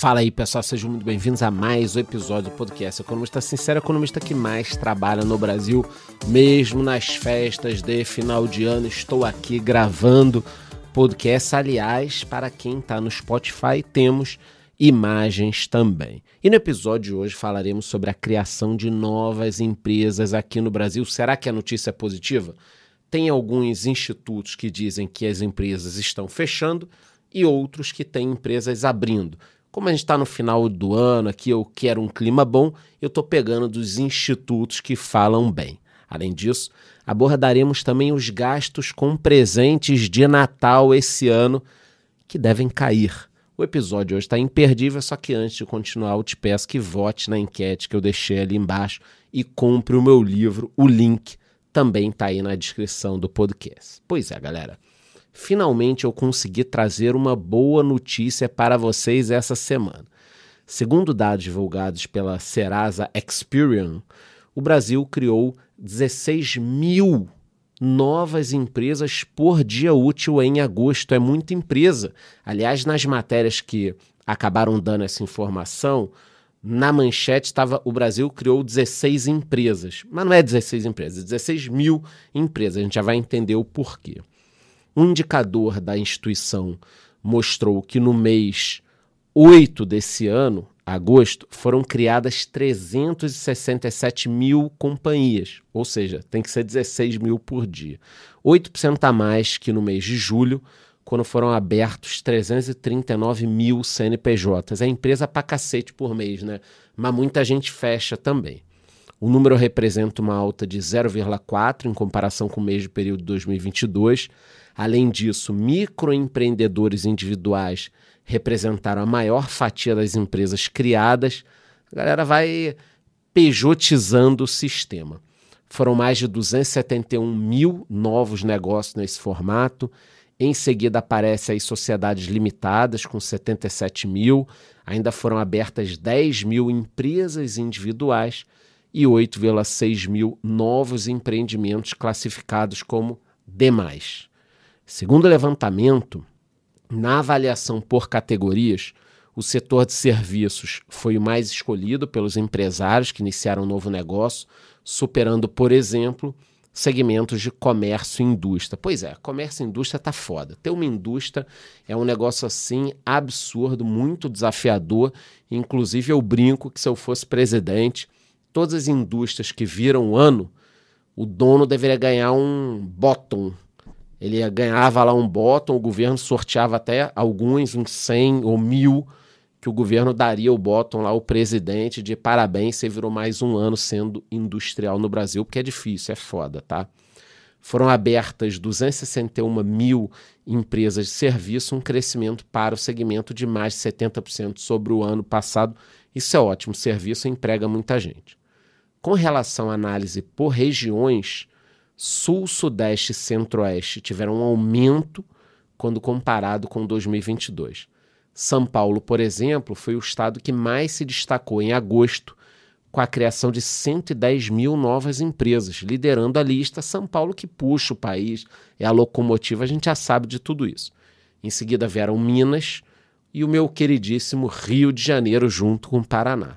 Fala aí, pessoal, sejam muito bem-vindos a mais um episódio do podcast Economista Sincero, economista que mais trabalha no Brasil, mesmo nas festas de final de ano. Estou aqui gravando podcast. Aliás, para quem está no Spotify, temos imagens também. E no episódio de hoje falaremos sobre a criação de novas empresas aqui no Brasil. Será que a notícia é positiva? Tem alguns institutos que dizem que as empresas estão fechando e outros que têm empresas abrindo. Como a gente está no final do ano aqui, eu quero um clima bom, eu estou pegando dos institutos que falam bem. Além disso, abordaremos também os gastos com presentes de Natal esse ano que devem cair. O episódio hoje está imperdível, só que antes de continuar, eu te peço que vote na enquete que eu deixei ali embaixo e compre o meu livro. O link também está aí na descrição do podcast. Pois é, galera finalmente eu consegui trazer uma boa notícia para vocês essa semana. Segundo dados divulgados pela Serasa Experian, o Brasil criou 16 mil novas empresas por dia útil em agosto. É muita empresa. Aliás, nas matérias que acabaram dando essa informação, na manchete estava o Brasil criou 16 empresas. Mas não é 16 empresas, é 16 mil empresas. A gente já vai entender o porquê. Um indicador da instituição mostrou que no mês 8 desse ano, agosto, foram criadas 367 mil companhias, ou seja, tem que ser 16 mil por dia. 8% a mais que no mês de julho, quando foram abertos 339 mil CNPJs. É empresa pra cacete por mês, né? Mas muita gente fecha também. O número representa uma alta de 0,4 em comparação com o mesmo período de 2022. Além disso, microempreendedores individuais representaram a maior fatia das empresas criadas. A galera vai pejotizando o sistema. Foram mais de 271 mil novos negócios nesse formato. Em seguida aparecem as sociedades limitadas, com 77 mil. Ainda foram abertas 10 mil empresas individuais e 8,6 mil novos empreendimentos classificados como demais. Segundo o levantamento, na avaliação por categorias, o setor de serviços foi o mais escolhido pelos empresários que iniciaram um novo negócio, superando, por exemplo, segmentos de comércio e indústria. Pois é, comércio e indústria tá foda. Ter uma indústria é um negócio assim absurdo, muito desafiador. Inclusive, eu brinco que se eu fosse presidente, todas as indústrias que viram o ano, o dono deveria ganhar um bottom ele ganhava lá um bottom, o governo sorteava até alguns, uns 100 ou mil, que o governo daria o bottom lá ao presidente de parabéns, você virou mais um ano sendo industrial no Brasil, porque é difícil, é foda, tá? Foram abertas 261 mil empresas de serviço, um crescimento para o segmento de mais de 70% sobre o ano passado. Isso é ótimo, serviço emprega muita gente. Com relação à análise por regiões, Sul, Sudeste e Centro-Oeste tiveram um aumento quando comparado com 2022. São Paulo, por exemplo, foi o estado que mais se destacou em agosto, com a criação de 110 mil novas empresas, liderando a lista São Paulo que puxa o país, é a locomotiva, a gente já sabe de tudo isso. Em seguida vieram Minas e o meu queridíssimo Rio de Janeiro, junto com o Paraná.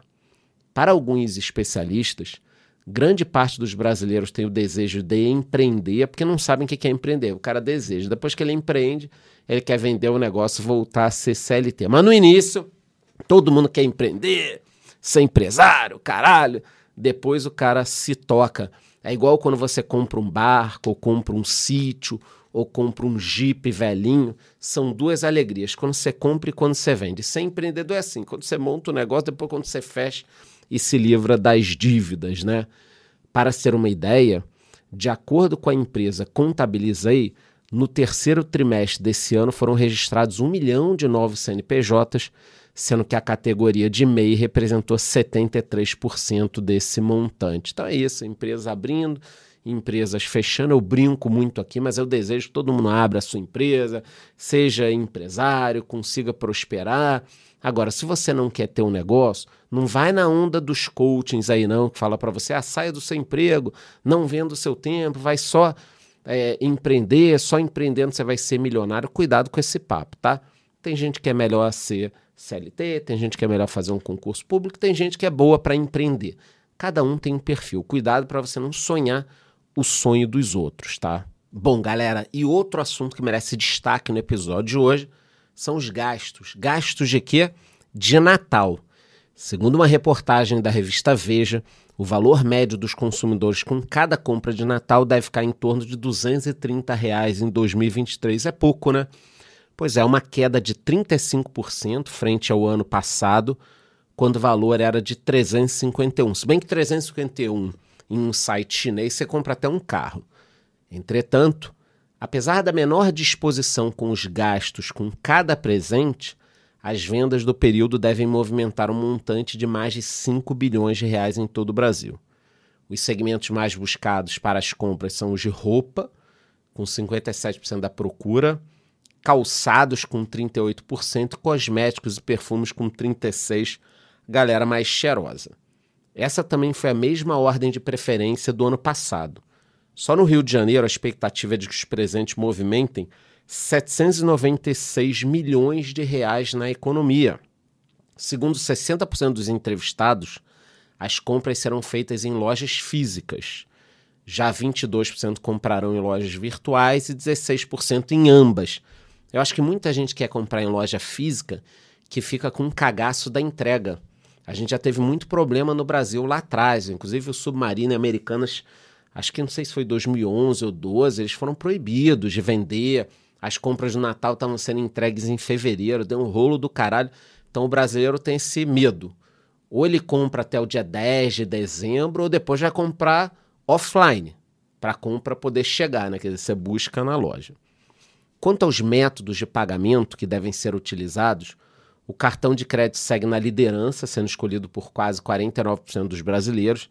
Para alguns especialistas, grande parte dos brasileiros tem o desejo de empreender porque não sabem o que é empreender. O cara deseja. Depois que ele empreende, ele quer vender o negócio, voltar a ser CLT. Mas no início, todo mundo quer empreender, ser empresário, caralho. Depois o cara se toca. É igual quando você compra um barco, ou compra um sítio, ou compra um Jeep velhinho. São duas alegrias. Quando você compra e quando você vende. Ser empreendedor é assim. Quando você monta um negócio, depois quando você fecha e se livra das dívidas, né? Para ser uma ideia, de acordo com a empresa Contabilizei, no terceiro trimestre desse ano foram registrados um milhão de novos CNPJs, sendo que a categoria de MEI representou 73% desse montante. Então é isso, empresas abrindo, empresas fechando. Eu brinco muito aqui, mas eu desejo que todo mundo abra a sua empresa, seja empresário, consiga prosperar Agora, se você não quer ter um negócio, não vai na onda dos coachings aí não, que fala para você, ah, saia do seu emprego, não venda o seu tempo, vai só é, empreender, só empreendendo você vai ser milionário. Cuidado com esse papo, tá? Tem gente que é melhor ser CLT, tem gente que é melhor fazer um concurso público, tem gente que é boa para empreender. Cada um tem um perfil. Cuidado para você não sonhar o sonho dos outros, tá? Bom, galera, e outro assunto que merece destaque no episódio de hoje são os gastos. Gastos de quê? De Natal. Segundo uma reportagem da revista Veja, o valor médio dos consumidores com cada compra de Natal deve ficar em torno de 230 reais em 2023. É pouco, né? Pois é, uma queda de 35% frente ao ano passado, quando o valor era de 351. Se bem que 351 em um site chinês você compra até um carro. Entretanto, apesar da menor disposição com os gastos com cada presente, as vendas do período devem movimentar um montante de mais de 5 bilhões de reais em todo o Brasil. Os segmentos mais buscados para as compras são os de roupa, com 57% da procura, calçados com 38%, cosméticos e perfumes com 36%, galera mais cheirosa. Essa também foi a mesma ordem de preferência do ano passado. Só no Rio de Janeiro, a expectativa é de que os presentes movimentem 796 milhões de reais na economia. Segundo 60% dos entrevistados, as compras serão feitas em lojas físicas. Já 22% comprarão em lojas virtuais e 16% em ambas. Eu acho que muita gente quer comprar em loja física que fica com um cagaço da entrega. A gente já teve muito problema no Brasil lá atrás, inclusive o Submarino Americanas, acho que não sei se foi 2011 ou 12, eles foram proibidos de vender as compras do Natal estavam sendo entregues em fevereiro, deu um rolo do caralho. Então o brasileiro tem esse medo. Ou ele compra até o dia 10 de dezembro, ou depois vai comprar offline, para a compra poder chegar, né? Quer dizer, você busca na loja. Quanto aos métodos de pagamento que devem ser utilizados, o cartão de crédito segue na liderança, sendo escolhido por quase 49% dos brasileiros.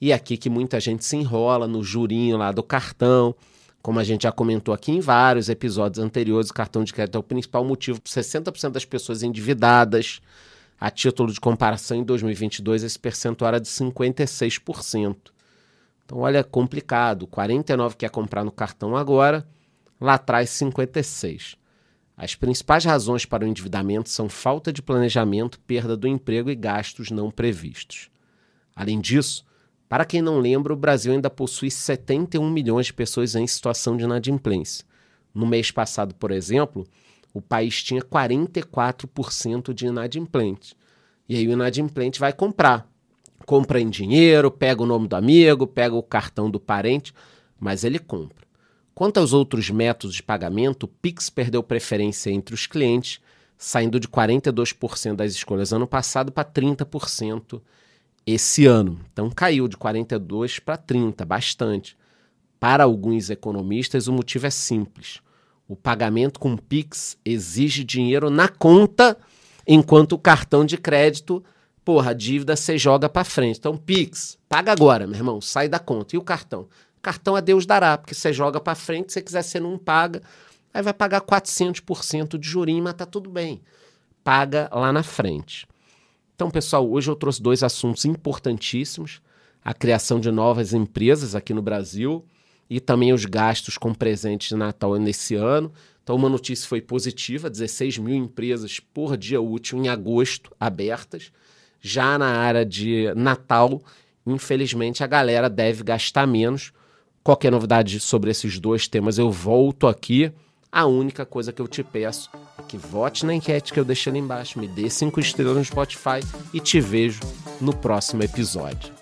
E é aqui que muita gente se enrola no jurinho lá do cartão, como a gente já comentou aqui em vários episódios anteriores, o cartão de crédito é o principal motivo para 60% das pessoas endividadas. A título de comparação, em 2022, esse percentual era de 56%. Então, olha, complicado. 49 quer comprar no cartão agora, lá atrás 56. As principais razões para o endividamento são falta de planejamento, perda do emprego e gastos não previstos. Além disso, para quem não lembra, o Brasil ainda possui 71 milhões de pessoas em situação de inadimplência. No mês passado, por exemplo, o país tinha 44% de inadimplentes. E aí o inadimplente vai comprar. Compra em dinheiro, pega o nome do amigo, pega o cartão do parente, mas ele compra. Quanto aos outros métodos de pagamento, o Pix perdeu preferência entre os clientes, saindo de 42% das escolhas ano passado para 30% esse ano. Então caiu de 42 para 30, bastante. Para alguns economistas, o motivo é simples. O pagamento com Pix exige dinheiro na conta, enquanto o cartão de crédito, porra, a dívida você joga para frente. Então, Pix, paga agora, meu irmão, sai da conta. E o cartão? Cartão a Deus dará, porque você joga para frente, se quiser você não paga, aí vai pagar 400% de jurinho, mas tá tudo bem. Paga lá na frente. Então, pessoal, hoje eu trouxe dois assuntos importantíssimos: a criação de novas empresas aqui no Brasil e também os gastos com presentes de Natal nesse ano. Então, uma notícia foi positiva: 16 mil empresas por dia útil em agosto abertas. Já na área de Natal, infelizmente, a galera deve gastar menos. Qualquer novidade sobre esses dois temas, eu volto aqui. A única coisa que eu te peço é que vote na enquete que eu deixei ali embaixo, me dê cinco estrelas no Spotify e te vejo no próximo episódio.